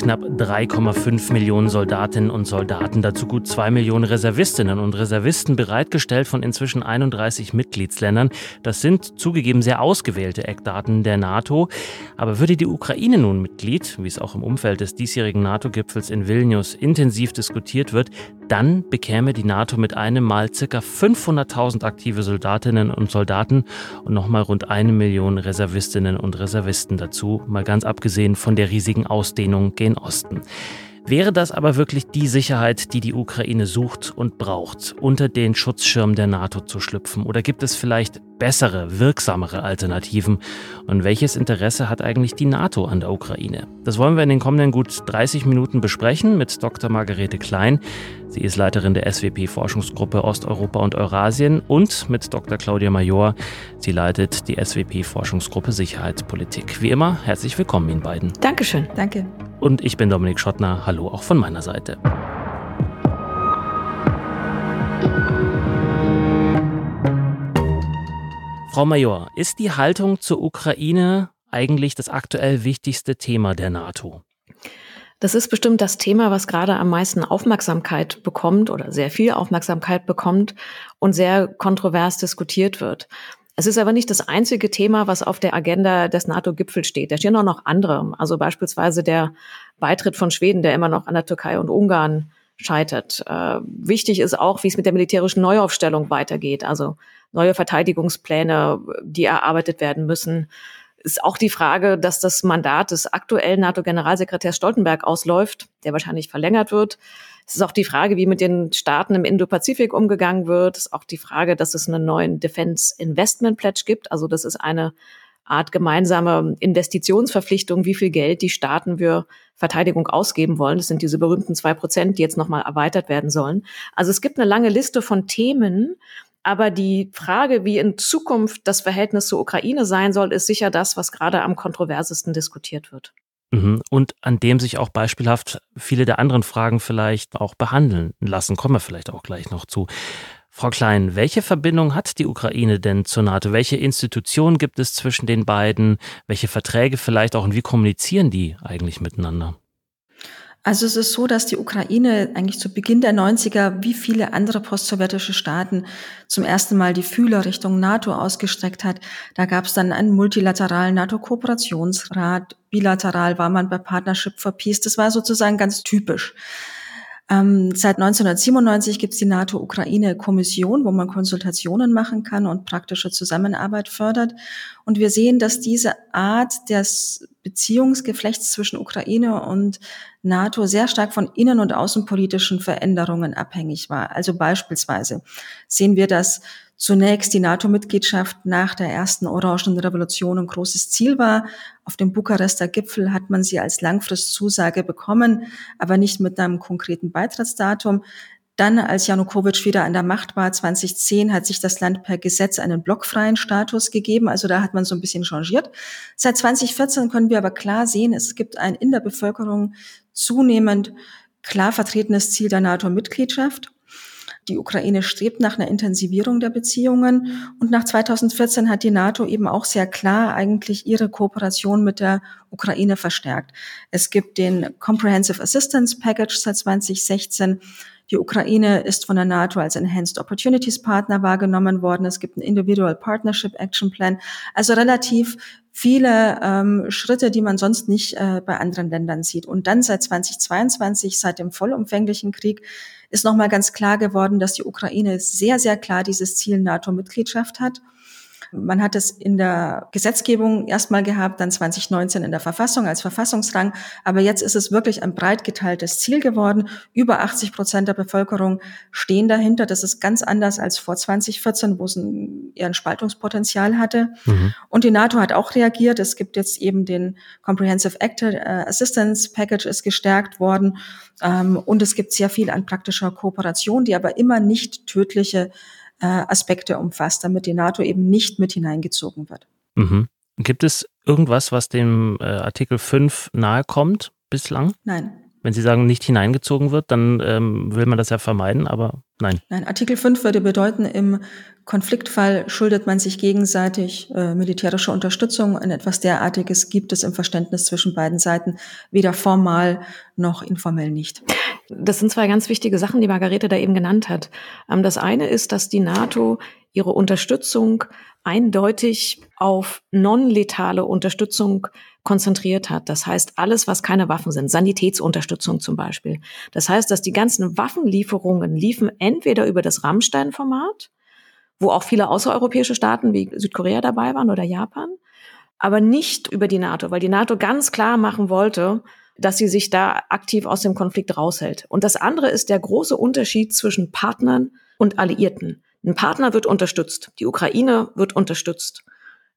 knapp 3,5 Millionen Soldatinnen und Soldaten, dazu gut 2 Millionen Reservistinnen und Reservisten bereitgestellt von inzwischen 31 Mitgliedsländern. Das sind zugegeben sehr ausgewählte Eckdaten der NATO. Aber würde die Ukraine nun Mitglied, wie es auch im Umfeld des diesjährigen NATO-Gipfels in Vilnius intensiv diskutiert wird, dann bekäme die NATO mit einem Mal ca. 500.000 aktive Soldatinnen und Soldaten und nochmal rund eine Million Reservistinnen und Reservisten dazu, mal ganz abgesehen von der riesigen Ausdehnung gen Osten. Wäre das aber wirklich die Sicherheit, die die Ukraine sucht und braucht, unter den Schutzschirm der NATO zu schlüpfen? Oder gibt es vielleicht bessere, wirksamere Alternativen? Und welches Interesse hat eigentlich die NATO an der Ukraine? Das wollen wir in den kommenden gut 30 Minuten besprechen mit Dr. Margarete Klein. Sie ist Leiterin der SWP-Forschungsgruppe Osteuropa und Eurasien und mit Dr. Claudia Major. Sie leitet die SWP-Forschungsgruppe Sicherheitspolitik. Wie immer, herzlich willkommen Ihnen beiden. Dankeschön. Danke. Und ich bin Dominik Schottner. Hallo auch von meiner Seite. Frau Major, ist die Haltung zur Ukraine eigentlich das aktuell wichtigste Thema der NATO? Das ist bestimmt das Thema, was gerade am meisten Aufmerksamkeit bekommt oder sehr viel Aufmerksamkeit bekommt und sehr kontrovers diskutiert wird. Es ist aber nicht das einzige Thema, was auf der Agenda des NATO-Gipfels steht. Da stehen auch noch andere, also beispielsweise der Beitritt von Schweden, der immer noch an der Türkei und Ungarn scheitert. Äh, wichtig ist auch, wie es mit der militärischen Neuaufstellung weitergeht, also neue Verteidigungspläne, die erarbeitet werden müssen. Ist auch die Frage, dass das Mandat des aktuellen NATO-Generalsekretärs Stoltenberg ausläuft, der wahrscheinlich verlängert wird. Es ist auch die Frage, wie mit den Staaten im Indo-Pazifik umgegangen wird. Es ist auch die Frage, dass es einen neuen Defense Investment Pledge gibt. Also das ist eine Art gemeinsame Investitionsverpflichtung, wie viel Geld die Staaten für Verteidigung ausgeben wollen. Das sind diese berühmten zwei Prozent, die jetzt nochmal erweitert werden sollen. Also es gibt eine lange Liste von Themen, aber die Frage, wie in Zukunft das Verhältnis zur Ukraine sein soll, ist sicher das, was gerade am kontroversesten diskutiert wird. Mhm. Und an dem sich auch beispielhaft viele der anderen Fragen vielleicht auch behandeln lassen, kommen wir vielleicht auch gleich noch zu. Frau Klein, welche Verbindung hat die Ukraine denn zur NATO? Welche Institutionen gibt es zwischen den beiden? Welche Verträge vielleicht auch und wie kommunizieren die eigentlich miteinander? Also es ist so, dass die Ukraine eigentlich zu Beginn der 90er wie viele andere postsowjetische Staaten zum ersten Mal die Fühler Richtung NATO ausgestreckt hat. Da gab es dann einen multilateralen NATO-Kooperationsrat. Bilateral war man bei Partnership for Peace. Das war sozusagen ganz typisch. Ähm, seit 1997 gibt es die NATO-Ukraine-Kommission, wo man Konsultationen machen kann und praktische Zusammenarbeit fördert. Und wir sehen, dass diese Art des Beziehungsgeflechts zwischen Ukraine und NATO sehr stark von innen- und außenpolitischen Veränderungen abhängig war. Also beispielsweise sehen wir, dass zunächst die NATO-Mitgliedschaft nach der ersten Orangenen Revolution ein großes Ziel war. Auf dem Bukarester Gipfel hat man sie als Langfristzusage bekommen, aber nicht mit einem konkreten Beitrittsdatum. Dann, als Janukowitsch wieder an der Macht war, 2010, hat sich das Land per Gesetz einen blockfreien Status gegeben. Also da hat man so ein bisschen changiert. Seit 2014 können wir aber klar sehen, es gibt ein in der Bevölkerung zunehmend klar vertretenes Ziel der NATO-Mitgliedschaft. Die Ukraine strebt nach einer Intensivierung der Beziehungen. Und nach 2014 hat die NATO eben auch sehr klar eigentlich ihre Kooperation mit der Ukraine verstärkt. Es gibt den Comprehensive Assistance Package seit 2016. Die Ukraine ist von der NATO als Enhanced Opportunities Partner wahrgenommen worden. Es gibt einen Individual Partnership Action Plan. Also relativ viele ähm, Schritte, die man sonst nicht äh, bei anderen Ländern sieht. Und dann seit 2022, seit dem vollumfänglichen Krieg, ist nochmal ganz klar geworden, dass die Ukraine sehr, sehr klar dieses Ziel NATO-Mitgliedschaft hat. Man hat es in der Gesetzgebung erstmal gehabt, dann 2019 in der Verfassung als Verfassungsrang. Aber jetzt ist es wirklich ein breit geteiltes Ziel geworden. Über 80 Prozent der Bevölkerung stehen dahinter. Das ist ganz anders als vor 2014, wo es ein, eher ein Spaltungspotenzial hatte. Mhm. Und die NATO hat auch reagiert. Es gibt jetzt eben den Comprehensive Actor äh, Assistance Package ist gestärkt worden. Ähm, und es gibt sehr viel an praktischer Kooperation, die aber immer nicht tödliche äh, Aspekte umfasst, damit die NATO eben nicht mit hineingezogen wird. Mhm. Gibt es irgendwas, was dem äh, Artikel 5 nahe kommt bislang? Nein. Wenn Sie sagen, nicht hineingezogen wird, dann ähm, will man das ja vermeiden, aber Nein. Nein, Artikel 5 würde bedeuten, im Konfliktfall schuldet man sich gegenseitig äh, militärische Unterstützung. Und etwas derartiges gibt es im Verständnis zwischen beiden Seiten weder formal noch informell nicht. Das sind zwei ganz wichtige Sachen, die Margarete da eben genannt hat. Ähm, das eine ist, dass die NATO ihre Unterstützung eindeutig auf non-letale Unterstützung konzentriert hat. Das heißt, alles, was keine Waffen sind, Sanitätsunterstützung zum Beispiel. Das heißt, dass die ganzen Waffenlieferungen liefen entweder über das Rammstein-Format, wo auch viele außereuropäische Staaten wie Südkorea dabei waren oder Japan, aber nicht über die NATO, weil die NATO ganz klar machen wollte, dass sie sich da aktiv aus dem Konflikt raushält. Und das andere ist der große Unterschied zwischen Partnern und Alliierten. Ein Partner wird unterstützt, die Ukraine wird unterstützt.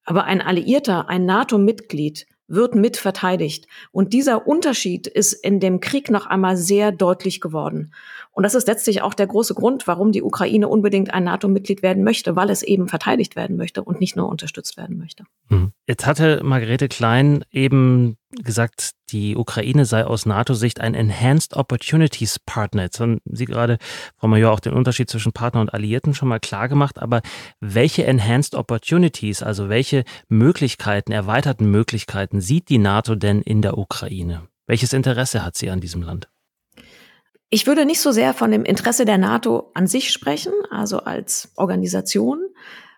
Aber ein Alliierter, ein NATO-Mitglied wird mit verteidigt. Und dieser Unterschied ist in dem Krieg noch einmal sehr deutlich geworden. Und das ist letztlich auch der große Grund, warum die Ukraine unbedingt ein NATO-Mitglied werden möchte, weil es eben verteidigt werden möchte und nicht nur unterstützt werden möchte. Mhm. Jetzt hatte Margarete Klein eben gesagt, die Ukraine sei aus NATO-Sicht ein Enhanced Opportunities Partner. Jetzt haben Sie gerade, Frau Major, auch den Unterschied zwischen Partner und Alliierten schon mal klar gemacht. Aber welche Enhanced Opportunities, also welche Möglichkeiten, erweiterten Möglichkeiten sieht die NATO denn in der Ukraine? Welches Interesse hat sie an diesem Land? Ich würde nicht so sehr von dem Interesse der NATO an sich sprechen, also als Organisation,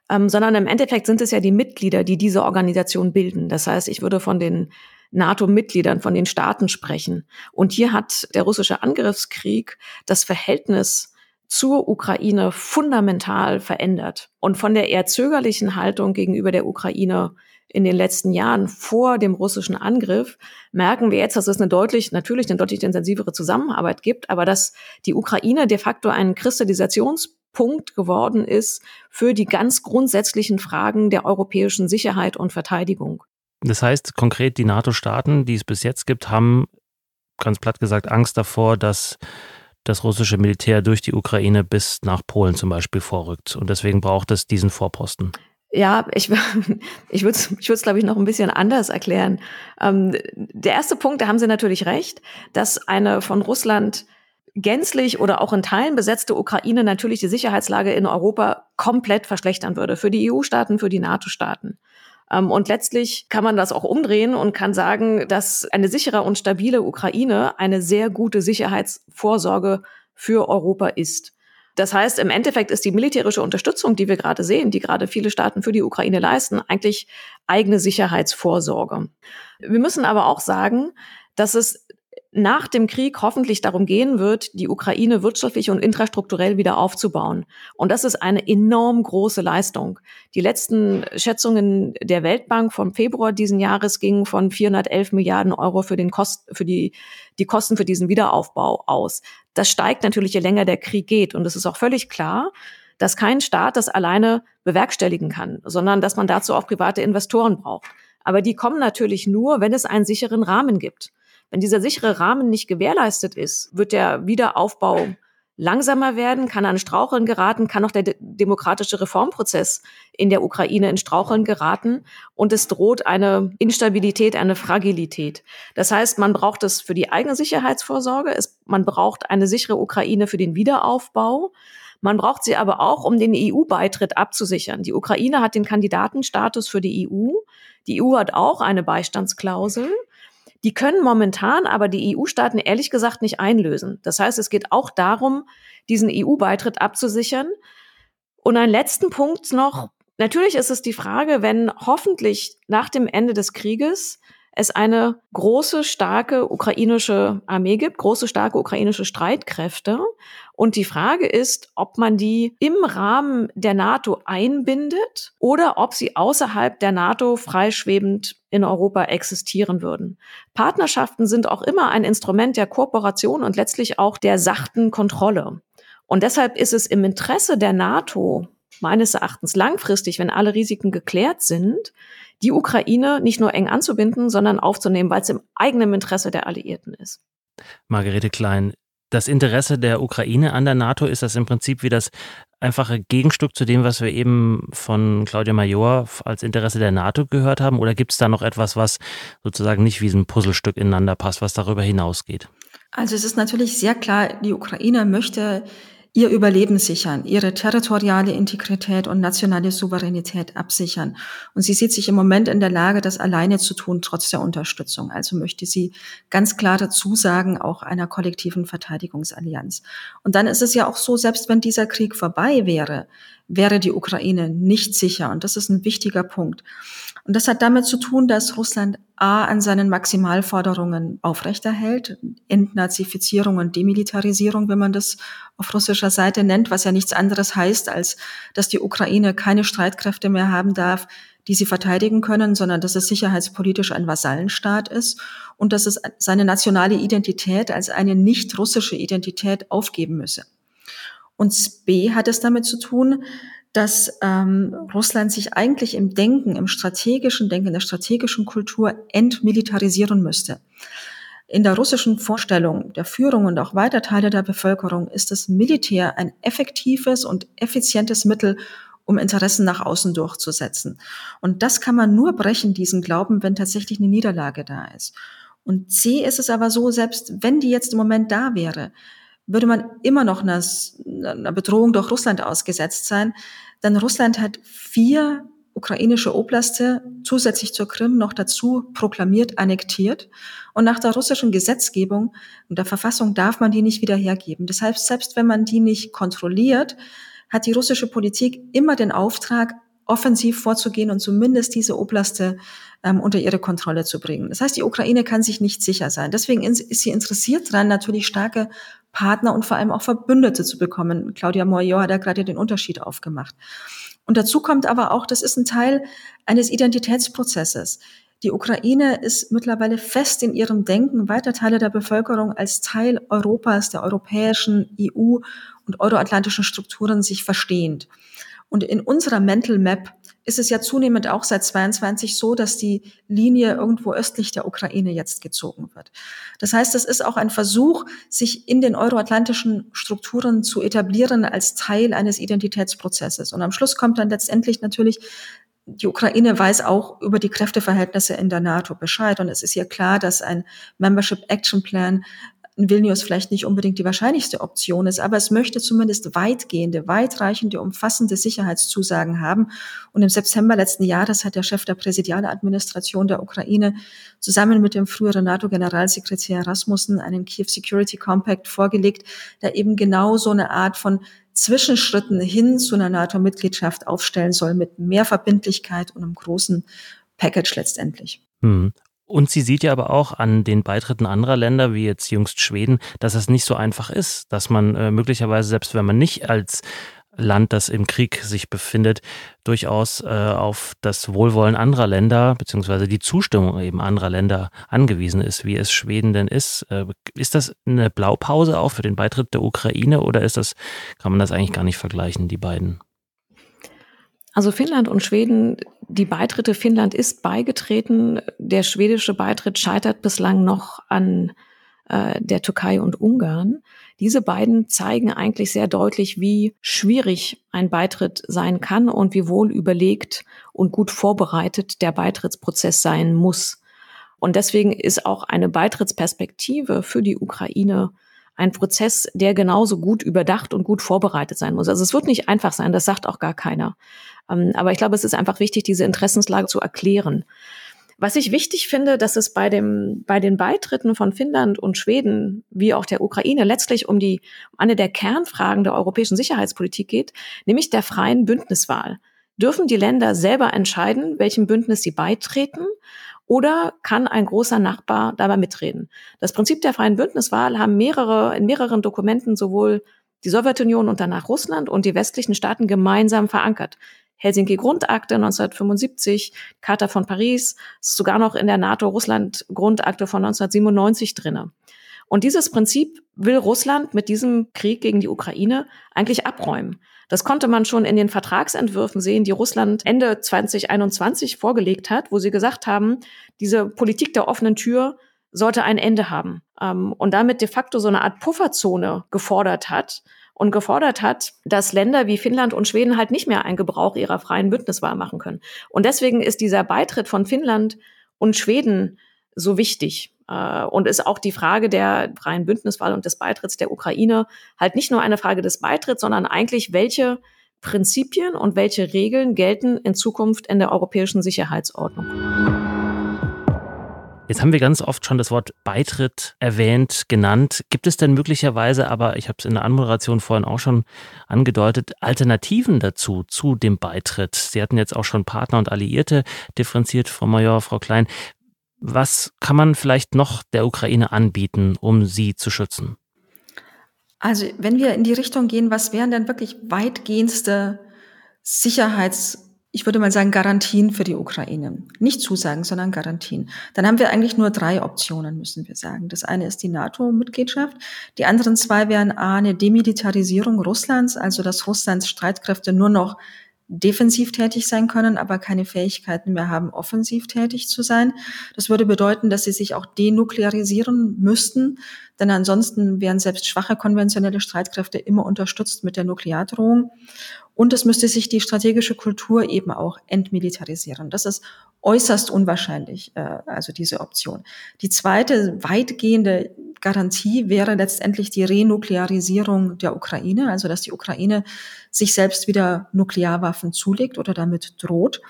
ähm, sondern im Endeffekt sind es ja die Mitglieder, die diese Organisation bilden. Das heißt, ich würde von den NATO-Mitgliedern, von den Staaten sprechen. Und hier hat der russische Angriffskrieg das Verhältnis zur Ukraine fundamental verändert. Und von der eher zögerlichen Haltung gegenüber der Ukraine in den letzten Jahren vor dem russischen Angriff merken wir jetzt, dass es eine deutlich, natürlich eine deutlich intensivere Zusammenarbeit gibt, aber dass die Ukraine de facto ein Kristallisationspunkt geworden ist für die ganz grundsätzlichen Fragen der europäischen Sicherheit und Verteidigung. Das heißt konkret, die NATO-Staaten, die es bis jetzt gibt, haben ganz platt gesagt Angst davor, dass das russische Militär durch die Ukraine bis nach Polen zum Beispiel vorrückt. Und deswegen braucht es diesen Vorposten. Ja, ich, ich würde es, ich glaube ich, noch ein bisschen anders erklären. Ähm, der erste Punkt, da haben Sie natürlich recht, dass eine von Russland gänzlich oder auch in Teilen besetzte Ukraine natürlich die Sicherheitslage in Europa komplett verschlechtern würde. Für die EU-Staaten, für die NATO-Staaten. Ähm, und letztlich kann man das auch umdrehen und kann sagen, dass eine sichere und stabile Ukraine eine sehr gute Sicherheitsvorsorge für Europa ist. Das heißt, im Endeffekt ist die militärische Unterstützung, die wir gerade sehen, die gerade viele Staaten für die Ukraine leisten, eigentlich eigene Sicherheitsvorsorge. Wir müssen aber auch sagen, dass es nach dem Krieg hoffentlich darum gehen wird, die Ukraine wirtschaftlich und infrastrukturell wieder aufzubauen. Und das ist eine enorm große Leistung. Die letzten Schätzungen der Weltbank vom Februar diesen Jahres gingen von 411 Milliarden Euro für, den Kost, für die, die Kosten für diesen Wiederaufbau aus. Das steigt natürlich, je länger der Krieg geht. Und es ist auch völlig klar, dass kein Staat das alleine bewerkstelligen kann, sondern dass man dazu auch private Investoren braucht. Aber die kommen natürlich nur, wenn es einen sicheren Rahmen gibt. Wenn dieser sichere Rahmen nicht gewährleistet ist, wird der Wiederaufbau langsamer werden, kann an Straucheln geraten, kann auch der demokratische Reformprozess in der Ukraine in Straucheln geraten und es droht eine Instabilität, eine Fragilität. Das heißt, man braucht es für die eigene Sicherheitsvorsorge, es, man braucht eine sichere Ukraine für den Wiederaufbau. Man braucht sie aber auch, um den EU-Beitritt abzusichern. Die Ukraine hat den Kandidatenstatus für die EU. Die EU hat auch eine Beistandsklausel. Die können momentan aber die EU-Staaten ehrlich gesagt nicht einlösen. Das heißt, es geht auch darum, diesen EU-Beitritt abzusichern. Und einen letzten Punkt noch. Natürlich ist es die Frage, wenn hoffentlich nach dem Ende des Krieges es eine große, starke ukrainische Armee gibt, große, starke ukrainische Streitkräfte. Und die Frage ist, ob man die im Rahmen der NATO einbindet oder ob sie außerhalb der NATO freischwebend in Europa existieren würden. Partnerschaften sind auch immer ein Instrument der Kooperation und letztlich auch der sachten Kontrolle. Und deshalb ist es im Interesse der NATO meines Erachtens langfristig, wenn alle Risiken geklärt sind, die Ukraine nicht nur eng anzubinden, sondern aufzunehmen, weil es im eigenen Interesse der Alliierten ist. Margarete Klein, das Interesse der Ukraine an der NATO ist das im Prinzip wie das einfache Gegenstück zu dem, was wir eben von Claudia Major als Interesse der NATO gehört haben? Oder gibt es da noch etwas, was sozusagen nicht wie ein Puzzlestück ineinander passt, was darüber hinausgeht? Also es ist natürlich sehr klar, die Ukraine möchte ihr Überleben sichern, ihre territoriale Integrität und nationale Souveränität absichern. Und sie sieht sich im Moment in der Lage, das alleine zu tun, trotz der Unterstützung. Also möchte sie ganz klare Zusagen auch einer kollektiven Verteidigungsallianz. Und dann ist es ja auch so, selbst wenn dieser Krieg vorbei wäre, wäre die Ukraine nicht sicher. Und das ist ein wichtiger Punkt. Und das hat damit zu tun, dass Russland A an seinen Maximalforderungen aufrechterhält, Entnazifizierung und Demilitarisierung, wenn man das auf russischer Seite nennt, was ja nichts anderes heißt, als dass die Ukraine keine Streitkräfte mehr haben darf, die sie verteidigen können, sondern dass es sicherheitspolitisch ein Vasallenstaat ist und dass es seine nationale Identität als eine nicht russische Identität aufgeben müsse. Und B hat es damit zu tun, dass ähm, Russland sich eigentlich im Denken, im strategischen Denken, in der strategischen Kultur entmilitarisieren müsste. In der russischen Vorstellung der Führung und auch weiter Teile der Bevölkerung ist das Militär ein effektives und effizientes Mittel, um Interessen nach außen durchzusetzen. Und das kann man nur brechen, diesen Glauben, wenn tatsächlich eine Niederlage da ist. Und C ist es aber so, selbst wenn die jetzt im Moment da wäre, würde man immer noch einer, einer Bedrohung durch Russland ausgesetzt sein, denn Russland hat vier ukrainische Oblaste zusätzlich zur Krim noch dazu proklamiert, annektiert. Und nach der russischen Gesetzgebung und der Verfassung darf man die nicht wieder hergeben. Das heißt, selbst wenn man die nicht kontrolliert, hat die russische Politik immer den Auftrag, offensiv vorzugehen und zumindest diese Oblaste ähm, unter ihre Kontrolle zu bringen. Das heißt, die Ukraine kann sich nicht sicher sein. Deswegen ist sie interessiert daran, natürlich starke Partner und vor allem auch Verbündete zu bekommen. Claudia Moyo hat da gerade den Unterschied aufgemacht. Und dazu kommt aber auch, das ist ein Teil eines Identitätsprozesses. Die Ukraine ist mittlerweile fest in ihrem Denken, weiter Teile der Bevölkerung als Teil Europas, der europäischen EU und euroatlantischen Strukturen sich verstehend. Und in unserer Mental Map ist es ja zunehmend auch seit 22 so, dass die Linie irgendwo östlich der Ukraine jetzt gezogen wird. Das heißt, es ist auch ein Versuch, sich in den euroatlantischen Strukturen zu etablieren als Teil eines Identitätsprozesses. Und am Schluss kommt dann letztendlich natürlich die Ukraine weiß auch über die Kräfteverhältnisse in der NATO Bescheid und es ist ihr klar, dass ein Membership Action Plan in Vilnius vielleicht nicht unbedingt die wahrscheinlichste Option ist, aber es möchte zumindest weitgehende, weitreichende, umfassende Sicherheitszusagen haben. Und im September letzten Jahres hat der Chef der Präsidialadministration der Ukraine zusammen mit dem früheren NATO-Generalsekretär Rasmussen einen Kiew Security Compact vorgelegt, der eben genau so eine Art von Zwischenschritten hin zu einer NATO-Mitgliedschaft aufstellen soll mit mehr Verbindlichkeit und einem großen Package letztendlich. Und sie sieht ja aber auch an den Beitritten anderer Länder, wie jetzt jüngst Schweden, dass es nicht so einfach ist, dass man äh, möglicherweise, selbst wenn man nicht als Land, das im Krieg sich befindet, durchaus äh, auf das Wohlwollen anderer Länder beziehungsweise die Zustimmung eben anderer Länder angewiesen ist, wie es Schweden denn ist. Äh, ist das eine Blaupause auch für den Beitritt der Ukraine oder ist das, kann man das eigentlich gar nicht vergleichen, die beiden? Also Finnland und Schweden, die Beitritte, Finnland ist beigetreten. Der schwedische Beitritt scheitert bislang noch an äh, der Türkei und Ungarn. Diese beiden zeigen eigentlich sehr deutlich, wie schwierig ein Beitritt sein kann und wie wohl überlegt und gut vorbereitet der Beitrittsprozess sein muss. Und deswegen ist auch eine Beitrittsperspektive für die Ukraine ein Prozess, der genauso gut überdacht und gut vorbereitet sein muss. Also es wird nicht einfach sein, das sagt auch gar keiner. Ähm, aber ich glaube, es ist einfach wichtig, diese Interessenslage zu erklären. Was ich wichtig finde, dass es bei dem, bei den Beitritten von Finnland und Schweden, wie auch der Ukraine, letztlich um die, um eine der Kernfragen der europäischen Sicherheitspolitik geht, nämlich der freien Bündniswahl. Dürfen die Länder selber entscheiden, welchem Bündnis sie beitreten? Oder kann ein großer Nachbar dabei mitreden? Das Prinzip der freien Bündniswahl haben mehrere, in mehreren Dokumenten sowohl die Sowjetunion und danach Russland und die westlichen Staaten gemeinsam verankert. Helsinki-Grundakte 1975, Charta von Paris, sogar noch in der NATO-Russland-Grundakte von 1997 drinne. Und dieses Prinzip will Russland mit diesem Krieg gegen die Ukraine eigentlich abräumen. Das konnte man schon in den Vertragsentwürfen sehen, die Russland Ende 2021 vorgelegt hat, wo sie gesagt haben, diese Politik der offenen Tür sollte ein Ende haben ähm, und damit de facto so eine Art Pufferzone gefordert hat und gefordert hat, dass Länder wie Finnland und Schweden halt nicht mehr einen Gebrauch ihrer freien Bündniswahl machen können. Und deswegen ist dieser Beitritt von Finnland und Schweden so wichtig. Äh, und ist auch die Frage der freien Bündniswahl und des Beitritts der Ukraine halt nicht nur eine Frage des Beitritts, sondern eigentlich, welche Prinzipien und welche Regeln gelten in Zukunft in der europäischen Sicherheitsordnung. Jetzt haben wir ganz oft schon das Wort Beitritt erwähnt, genannt. Gibt es denn möglicherweise, aber ich habe es in der Anmoderation vorhin auch schon angedeutet, Alternativen dazu, zu dem Beitritt? Sie hatten jetzt auch schon Partner und Alliierte differenziert, Frau Major, Frau Klein. Was kann man vielleicht noch der Ukraine anbieten, um sie zu schützen? Also wenn wir in die Richtung gehen, was wären denn wirklich weitgehendste Sicherheits- ich würde mal sagen, Garantien für die Ukraine. Nicht Zusagen, sondern Garantien. Dann haben wir eigentlich nur drei Optionen, müssen wir sagen. Das eine ist die NATO-Mitgliedschaft. Die anderen zwei wären A, eine Demilitarisierung Russlands, also dass Russlands Streitkräfte nur noch defensiv tätig sein können, aber keine Fähigkeiten mehr haben, offensiv tätig zu sein. Das würde bedeuten, dass sie sich auch denuklearisieren müssten, denn ansonsten wären selbst schwache konventionelle Streitkräfte immer unterstützt mit der Nukleardrohung. Und es müsste sich die strategische Kultur eben auch entmilitarisieren. Das ist äußerst unwahrscheinlich, äh, also diese Option. Die zweite weitgehende Garantie wäre letztendlich die Renuklearisierung der Ukraine, also dass die Ukraine sich selbst wieder Nuklearwaffen zulegt oder damit droht,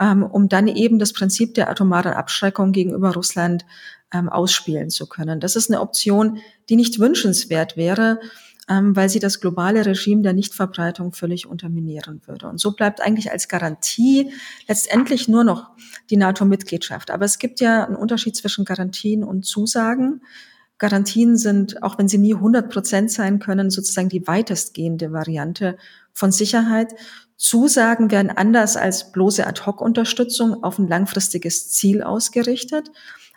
ähm, um dann eben das Prinzip der atomaren Abschreckung gegenüber Russland ähm, ausspielen zu können. Das ist eine Option, die nicht wünschenswert wäre, ähm, weil sie das globale Regime der Nichtverbreitung völlig unterminieren würde. Und so bleibt eigentlich als Garantie letztendlich nur noch die NATO-Mitgliedschaft. Aber es gibt ja einen Unterschied zwischen Garantien und Zusagen. Garantien sind, auch wenn sie nie 100 Prozent sein können, sozusagen die weitestgehende Variante von Sicherheit. Zusagen werden anders als bloße Ad-Hoc-Unterstützung auf ein langfristiges Ziel ausgerichtet.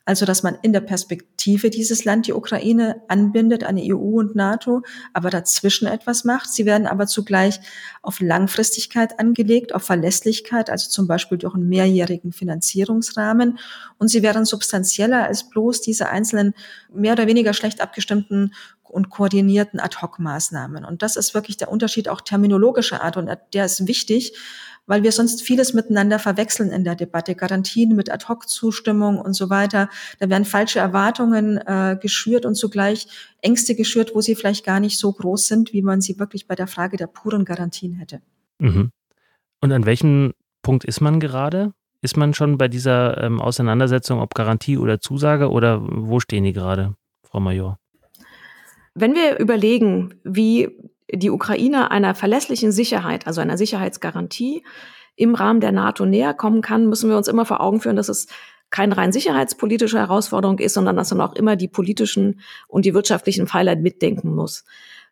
Also, dass man in der Perspektive dieses Land, die Ukraine, anbindet an die EU und NATO, aber dazwischen etwas macht. Sie werden aber zugleich auf Langfristigkeit angelegt, auf Verlässlichkeit, also zum Beispiel durch einen mehrjährigen Finanzierungsrahmen. Und sie wären substanzieller als bloß diese einzelnen mehr oder weniger schlecht abgestimmten und koordinierten Ad-Hoc-Maßnahmen. Und das ist wirklich der Unterschied auch terminologischer Art und der ist wichtig, weil wir sonst vieles miteinander verwechseln in der Debatte. Garantien mit Ad-Hoc-Zustimmung und so weiter. Da werden falsche Erwartungen äh, geschürt und zugleich Ängste geschürt, wo sie vielleicht gar nicht so groß sind, wie man sie wirklich bei der Frage der puren Garantien hätte. Mhm. Und an welchem Punkt ist man gerade? Ist man schon bei dieser ähm, Auseinandersetzung, ob Garantie oder Zusage, oder wo stehen die gerade, Frau Major? Wenn wir überlegen, wie die Ukraine einer verlässlichen Sicherheit, also einer Sicherheitsgarantie im Rahmen der NATO näher kommen kann, müssen wir uns immer vor Augen führen, dass es keine rein sicherheitspolitische Herausforderung ist, sondern dass man auch immer die politischen und die wirtschaftlichen Pfeiler mitdenken muss.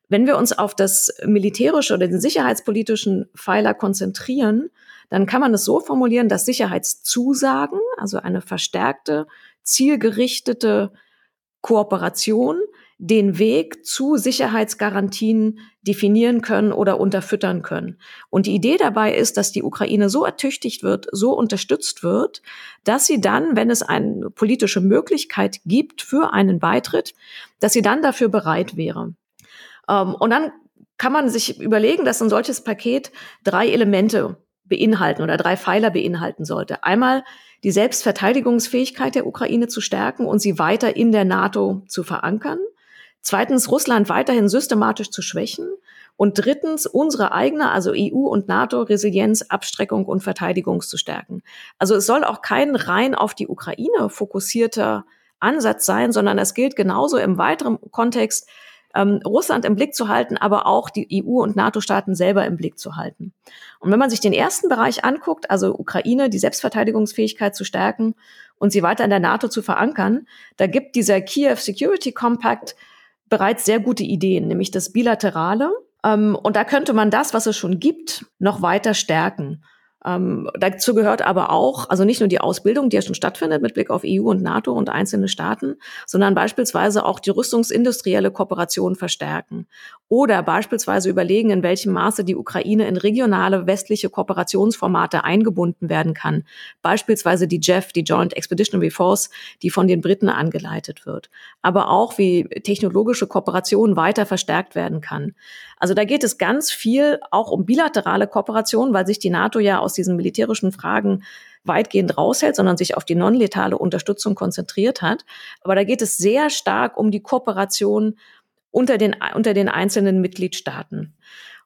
Wenn wir uns auf das militärische oder den sicherheitspolitischen Pfeiler konzentrieren, dann kann man es so formulieren, dass Sicherheitszusagen, also eine verstärkte, zielgerichtete Kooperation den Weg zu Sicherheitsgarantien definieren können oder unterfüttern können. Und die Idee dabei ist, dass die Ukraine so ertüchtigt wird, so unterstützt wird, dass sie dann, wenn es eine politische Möglichkeit gibt für einen Beitritt, dass sie dann dafür bereit wäre. Ähm, und dann kann man sich überlegen, dass ein solches Paket drei Elemente beinhalten oder drei Pfeiler beinhalten sollte. Einmal die Selbstverteidigungsfähigkeit der Ukraine zu stärken und sie weiter in der NATO zu verankern. Zweitens, Russland weiterhin systematisch zu schwächen. Und drittens, unsere eigene, also EU und NATO, Resilienz, Abstreckung und Verteidigung zu stärken. Also es soll auch kein rein auf die Ukraine fokussierter Ansatz sein, sondern es gilt genauso im weiteren Kontext, ähm, Russland im Blick zu halten, aber auch die EU und NATO-Staaten selber im Blick zu halten. Und wenn man sich den ersten Bereich anguckt, also Ukraine, die Selbstverteidigungsfähigkeit zu stärken und sie weiter in der NATO zu verankern, da gibt dieser Kiew Security Compact bereits sehr gute Ideen, nämlich das Bilaterale. Ähm, und da könnte man das, was es schon gibt, noch weiter stärken. Ähm, dazu gehört aber auch, also nicht nur die Ausbildung, die ja schon stattfindet mit Blick auf EU und NATO und einzelne Staaten, sondern beispielsweise auch die rüstungsindustrielle Kooperation verstärken oder beispielsweise überlegen, in welchem Maße die Ukraine in regionale westliche Kooperationsformate eingebunden werden kann. Beispielsweise die JEF, die Joint Expeditionary Force, die von den Briten angeleitet wird. Aber auch wie technologische Kooperation weiter verstärkt werden kann. Also da geht es ganz viel auch um bilaterale Kooperation, weil sich die NATO ja aus diesen militärischen Fragen weitgehend raushält, sondern sich auf die non-letale Unterstützung konzentriert hat. Aber da geht es sehr stark um die Kooperation unter den, unter den einzelnen Mitgliedstaaten.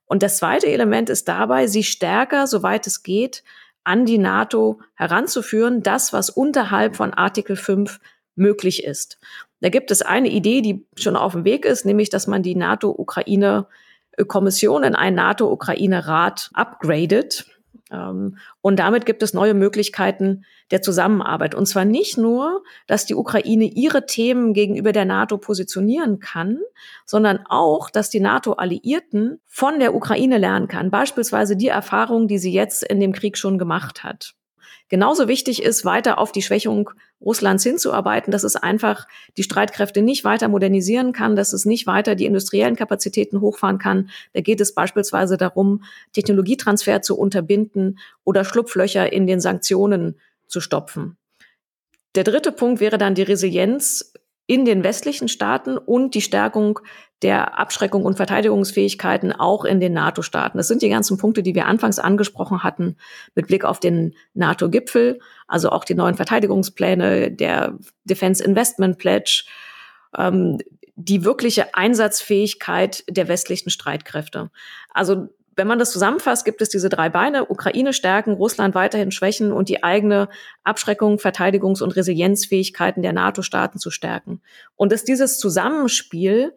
Und das zweite Element ist dabei, sie stärker, soweit es geht, an die NATO heranzuführen, das, was unterhalb von Artikel 5 möglich ist. Da gibt es eine Idee, die schon auf dem Weg ist, nämlich, dass man die NATO-Ukraine-Kommission in einen NATO-Ukraine-Rat upgradet. Ähm, und damit gibt es neue Möglichkeiten der Zusammenarbeit. Und zwar nicht nur, dass die Ukraine ihre Themen gegenüber der NATO positionieren kann, sondern auch, dass die NATO-Alliierten von der Ukraine lernen kann. Beispielsweise die Erfahrungen, die sie jetzt in dem Krieg schon gemacht hat. Genauso wichtig ist, weiter auf die Schwächung Russlands hinzuarbeiten, dass es einfach die Streitkräfte nicht weiter modernisieren kann, dass es nicht weiter die industriellen Kapazitäten hochfahren kann. Da geht es beispielsweise darum, Technologietransfer zu unterbinden oder Schlupflöcher in den Sanktionen zu stopfen. Der dritte Punkt wäre dann die Resilienz in den westlichen Staaten und die Stärkung der Abschreckung und Verteidigungsfähigkeiten auch in den NATO-Staaten. Das sind die ganzen Punkte, die wir anfangs angesprochen hatten mit Blick auf den NATO-Gipfel, also auch die neuen Verteidigungspläne, der Defense Investment Pledge, ähm, die wirkliche Einsatzfähigkeit der westlichen Streitkräfte. Also wenn man das zusammenfasst, gibt es diese drei Beine, Ukraine stärken, Russland weiterhin schwächen und die eigene Abschreckung, Verteidigungs- und Resilienzfähigkeiten der NATO-Staaten zu stärken. Und ist dieses Zusammenspiel,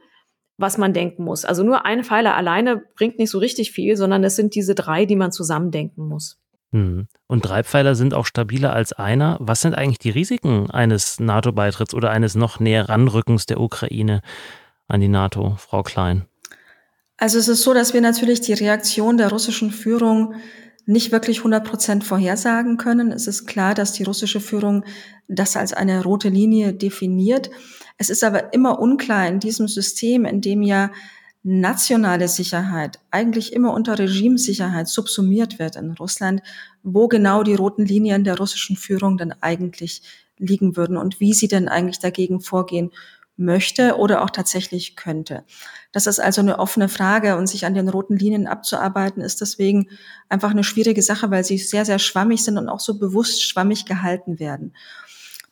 was man denken muss. Also nur ein Pfeiler alleine bringt nicht so richtig viel, sondern es sind diese drei, die man zusammendenken muss. Hm. Und drei Pfeiler sind auch stabiler als einer. Was sind eigentlich die Risiken eines NATO-Beitritts oder eines noch näher Ranrückens der Ukraine an die NATO, Frau Klein? Also es ist so, dass wir natürlich die Reaktion der russischen Führung nicht wirklich 100 Prozent vorhersagen können. Es ist klar, dass die russische Führung das als eine rote Linie definiert. Es ist aber immer unklar in diesem System, in dem ja nationale Sicherheit eigentlich immer unter Regimesicherheit subsumiert wird in Russland, wo genau die roten Linien der russischen Führung dann eigentlich liegen würden und wie sie denn eigentlich dagegen vorgehen möchte oder auch tatsächlich könnte. Das ist also eine offene Frage und sich an den roten Linien abzuarbeiten, ist deswegen einfach eine schwierige Sache, weil sie sehr, sehr schwammig sind und auch so bewusst schwammig gehalten werden.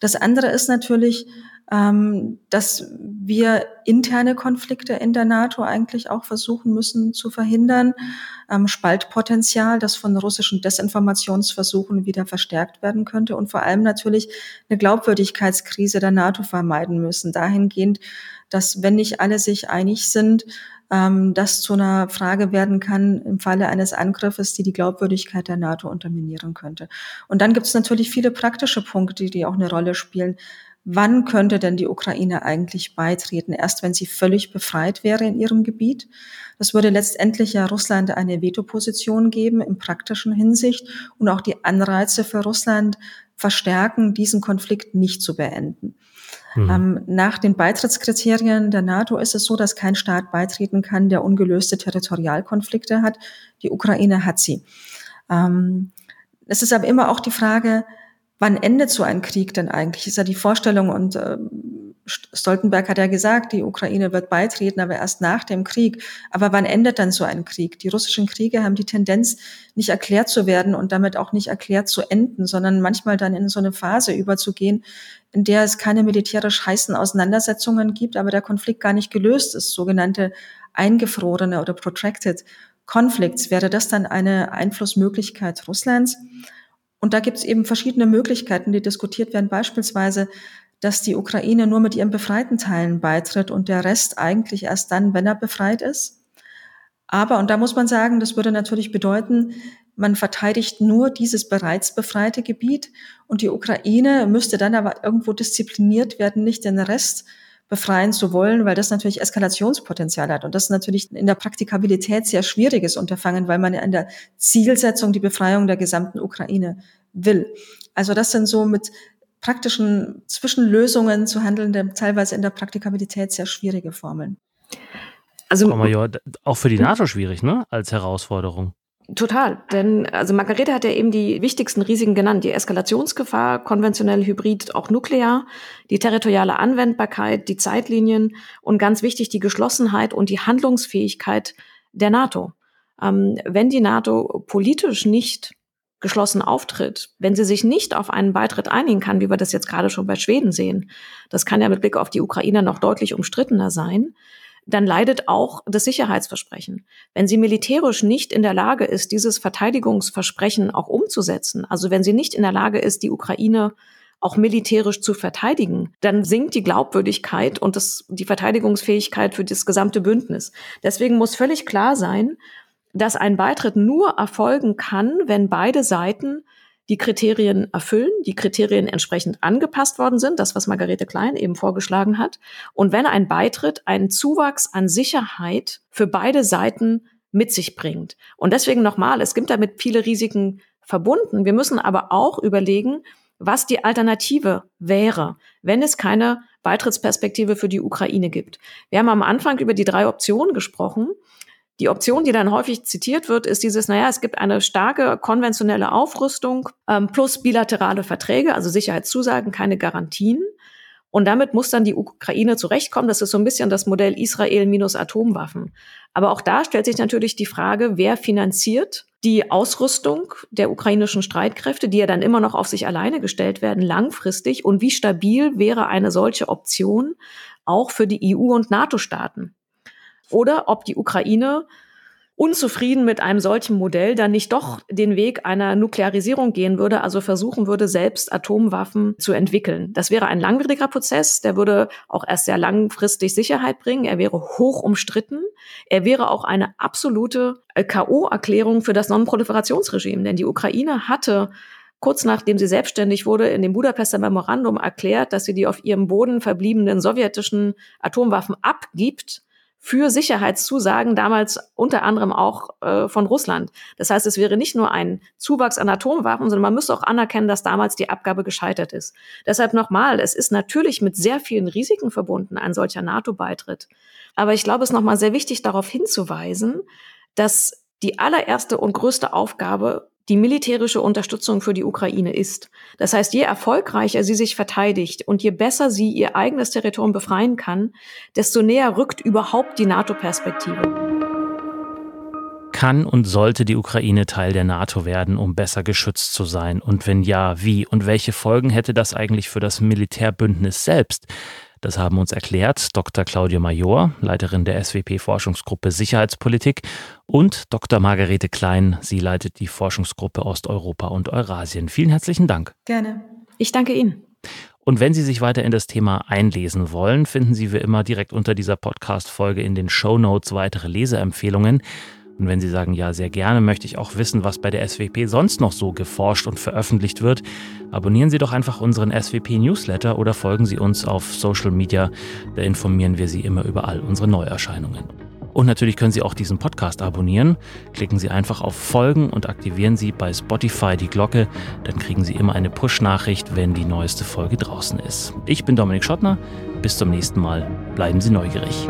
Das andere ist natürlich, ähm, dass wir interne Konflikte in der NATO eigentlich auch versuchen müssen zu verhindern. Ähm, Spaltpotenzial, das von russischen Desinformationsversuchen wieder verstärkt werden könnte und vor allem natürlich eine Glaubwürdigkeitskrise der NATO vermeiden müssen. Dahingehend, dass wenn nicht alle sich einig sind, ähm, das zu einer Frage werden kann im Falle eines Angriffes, die die Glaubwürdigkeit der NATO unterminieren könnte. Und dann gibt es natürlich viele praktische Punkte, die auch eine Rolle spielen. Wann könnte denn die Ukraine eigentlich beitreten? Erst wenn sie völlig befreit wäre in ihrem Gebiet. Das würde letztendlich ja Russland eine Vetoposition geben im praktischen Hinsicht und auch die Anreize für Russland verstärken, diesen Konflikt nicht zu beenden. Mhm. Ähm, nach den Beitrittskriterien der NATO ist es so, dass kein Staat beitreten kann, der ungelöste Territorialkonflikte hat. Die Ukraine hat sie. Ähm, es ist aber immer auch die Frage, wann endet so ein Krieg denn eigentlich? Ist ja die Vorstellung und äh, Stoltenberg hat ja gesagt, die Ukraine wird beitreten, aber erst nach dem Krieg. Aber wann endet dann so ein Krieg? Die russischen Kriege haben die Tendenz, nicht erklärt zu werden und damit auch nicht erklärt zu enden, sondern manchmal dann in so eine Phase überzugehen, in der es keine militärisch heißen Auseinandersetzungen gibt, aber der Konflikt gar nicht gelöst ist, sogenannte eingefrorene oder protracted Conflicts. Wäre das dann eine Einflussmöglichkeit Russlands? Und da gibt es eben verschiedene Möglichkeiten, die diskutiert werden. Beispielsweise, dass die Ukraine nur mit ihren befreiten Teilen beitritt und der Rest eigentlich erst dann, wenn er befreit ist. Aber, und da muss man sagen, das würde natürlich bedeuten, man verteidigt nur dieses bereits befreite Gebiet und die Ukraine müsste dann aber irgendwo diszipliniert werden, nicht den Rest befreien zu wollen, weil das natürlich Eskalationspotenzial hat. Und das ist natürlich in der Praktikabilität sehr schwieriges Unterfangen, weil man ja in der Zielsetzung die Befreiung der gesamten Ukraine will. Also das sind so mit praktischen Zwischenlösungen zu handelnde, teilweise in der Praktikabilität sehr schwierige Formeln. Also, Frau Major, auch für die NATO schwierig, ne? Als Herausforderung. Total, denn also Margarete hat ja eben die wichtigsten Risiken genannt, die Eskalationsgefahr, konventionell, hybrid, auch nuklear, die territoriale Anwendbarkeit, die Zeitlinien und ganz wichtig die Geschlossenheit und die Handlungsfähigkeit der NATO. Ähm, wenn die NATO politisch nicht geschlossen auftritt, wenn sie sich nicht auf einen Beitritt einigen kann, wie wir das jetzt gerade schon bei Schweden sehen, das kann ja mit Blick auf die Ukraine noch deutlich umstrittener sein, dann leidet auch das Sicherheitsversprechen. Wenn sie militärisch nicht in der Lage ist, dieses Verteidigungsversprechen auch umzusetzen, also wenn sie nicht in der Lage ist, die Ukraine auch militärisch zu verteidigen, dann sinkt die Glaubwürdigkeit und das, die Verteidigungsfähigkeit für das gesamte Bündnis. Deswegen muss völlig klar sein, dass ein Beitritt nur erfolgen kann, wenn beide Seiten die Kriterien erfüllen, die Kriterien entsprechend angepasst worden sind, das, was Margarete Klein eben vorgeschlagen hat, und wenn ein Beitritt einen Zuwachs an Sicherheit für beide Seiten mit sich bringt. Und deswegen nochmal, es gibt damit viele Risiken verbunden. Wir müssen aber auch überlegen, was die Alternative wäre, wenn es keine Beitrittsperspektive für die Ukraine gibt. Wir haben am Anfang über die drei Optionen gesprochen. Die Option, die dann häufig zitiert wird, ist dieses, naja, es gibt eine starke konventionelle Aufrüstung ähm, plus bilaterale Verträge, also Sicherheitszusagen, keine Garantien. Und damit muss dann die Ukraine zurechtkommen. Das ist so ein bisschen das Modell Israel minus Atomwaffen. Aber auch da stellt sich natürlich die Frage, wer finanziert die Ausrüstung der ukrainischen Streitkräfte, die ja dann immer noch auf sich alleine gestellt werden, langfristig und wie stabil wäre eine solche Option auch für die EU und NATO-Staaten? Oder ob die Ukraine unzufrieden mit einem solchen Modell dann nicht doch den Weg einer Nuklearisierung gehen würde, also versuchen würde, selbst Atomwaffen zu entwickeln. Das wäre ein langwieriger Prozess, der würde auch erst sehr langfristig Sicherheit bringen, er wäre hoch umstritten, er wäre auch eine absolute äh, KO-Erklärung für das Non-Proliferationsregime, denn die Ukraine hatte kurz nachdem sie selbstständig wurde, in dem Budapester Memorandum erklärt, dass sie die auf ihrem Boden verbliebenen sowjetischen Atomwaffen abgibt für Sicherheitszusagen, damals unter anderem auch äh, von Russland. Das heißt, es wäre nicht nur ein Zuwachs an Atomwaffen, sondern man müsste auch anerkennen, dass damals die Abgabe gescheitert ist. Deshalb nochmal, es ist natürlich mit sehr vielen Risiken verbunden, ein solcher NATO-Beitritt. Aber ich glaube, es ist nochmal sehr wichtig, darauf hinzuweisen, dass die allererste und größte Aufgabe die militärische Unterstützung für die Ukraine ist. Das heißt, je erfolgreicher sie sich verteidigt und je besser sie ihr eigenes Territorium befreien kann, desto näher rückt überhaupt die NATO-Perspektive. Kann und sollte die Ukraine Teil der NATO werden, um besser geschützt zu sein? Und wenn ja, wie? Und welche Folgen hätte das eigentlich für das Militärbündnis selbst? Das haben uns erklärt Dr. Claudia Major, Leiterin der SWP-Forschungsgruppe Sicherheitspolitik, und Dr. Margarete Klein. Sie leitet die Forschungsgruppe Osteuropa und Eurasien. Vielen herzlichen Dank. Gerne. Ich danke Ihnen. Und wenn Sie sich weiter in das Thema einlesen wollen, finden Sie wie immer direkt unter dieser Podcast-Folge in den Show Notes weitere Leseempfehlungen. Und wenn Sie sagen, ja, sehr gerne möchte ich auch wissen, was bei der SWP sonst noch so geforscht und veröffentlicht wird, abonnieren Sie doch einfach unseren SWP-Newsletter oder folgen Sie uns auf Social Media. Da informieren wir Sie immer über all unsere Neuerscheinungen. Und natürlich können Sie auch diesen Podcast abonnieren. Klicken Sie einfach auf Folgen und aktivieren Sie bei Spotify die Glocke. Dann kriegen Sie immer eine Push-Nachricht, wenn die neueste Folge draußen ist. Ich bin Dominik Schottner. Bis zum nächsten Mal. Bleiben Sie neugierig.